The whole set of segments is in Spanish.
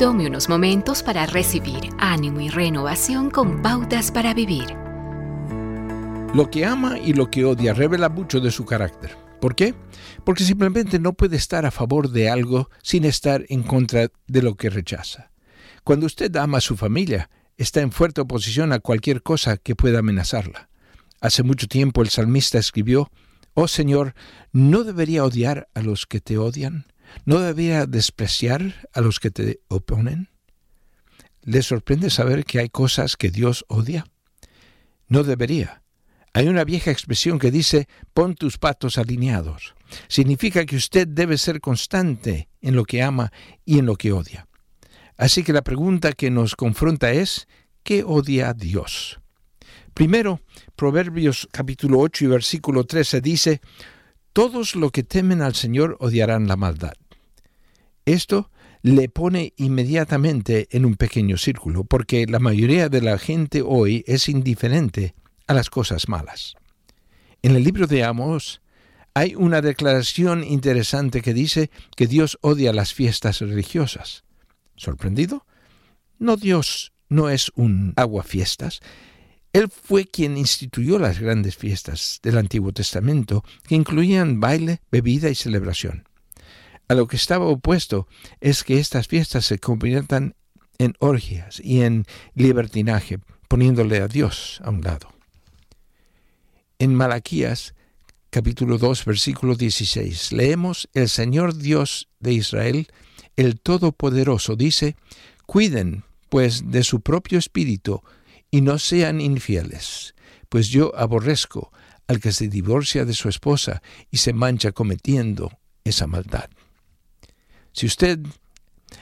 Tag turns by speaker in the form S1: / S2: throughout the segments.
S1: Tome unos momentos para recibir ánimo y renovación con pautas para vivir.
S2: Lo que ama y lo que odia revela mucho de su carácter. ¿Por qué? Porque simplemente no puede estar a favor de algo sin estar en contra de lo que rechaza. Cuando usted ama a su familia, está en fuerte oposición a cualquier cosa que pueda amenazarla. Hace mucho tiempo el salmista escribió, Oh Señor, ¿no debería odiar a los que te odian? ¿No debería despreciar a los que te oponen? ¿Le sorprende saber que hay cosas que Dios odia? No debería. Hay una vieja expresión que dice, pon tus patos alineados. Significa que usted debe ser constante en lo que ama y en lo que odia. Así que la pregunta que nos confronta es, ¿qué odia Dios? Primero, Proverbios capítulo 8 y versículo 13 dice, Todos los que temen al Señor odiarán la maldad. Esto le pone inmediatamente en un pequeño círculo, porque la mayoría de la gente hoy es indiferente a las cosas malas. En el libro de Amos hay una declaración interesante que dice que Dios odia las fiestas religiosas. ¿Sorprendido? No, Dios no es un aguafiestas. Él fue quien instituyó las grandes fiestas del Antiguo Testamento, que incluían baile, bebida y celebración. A lo que estaba opuesto es que estas fiestas se conviertan en orgias y en libertinaje, poniéndole a Dios a un lado. En Malaquías capítulo 2 versículo 16 leemos, El Señor Dios de Israel, el Todopoderoso, dice, Cuiden, pues, de su propio espíritu, y no sean infieles, pues yo aborrezco al que se divorcia de su esposa y se mancha cometiendo esa maldad. Si usted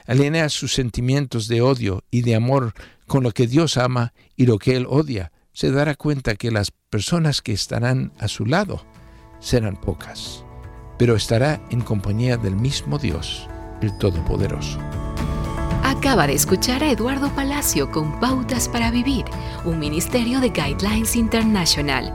S2: alinea sus sentimientos de odio y de amor con lo que Dios ama y lo que Él odia, se dará cuenta que las personas que estarán a su lado serán pocas, pero estará en compañía del mismo Dios, el Todopoderoso.
S1: Acaba de escuchar a Eduardo Palacio con Pautas para Vivir, un ministerio de Guidelines International.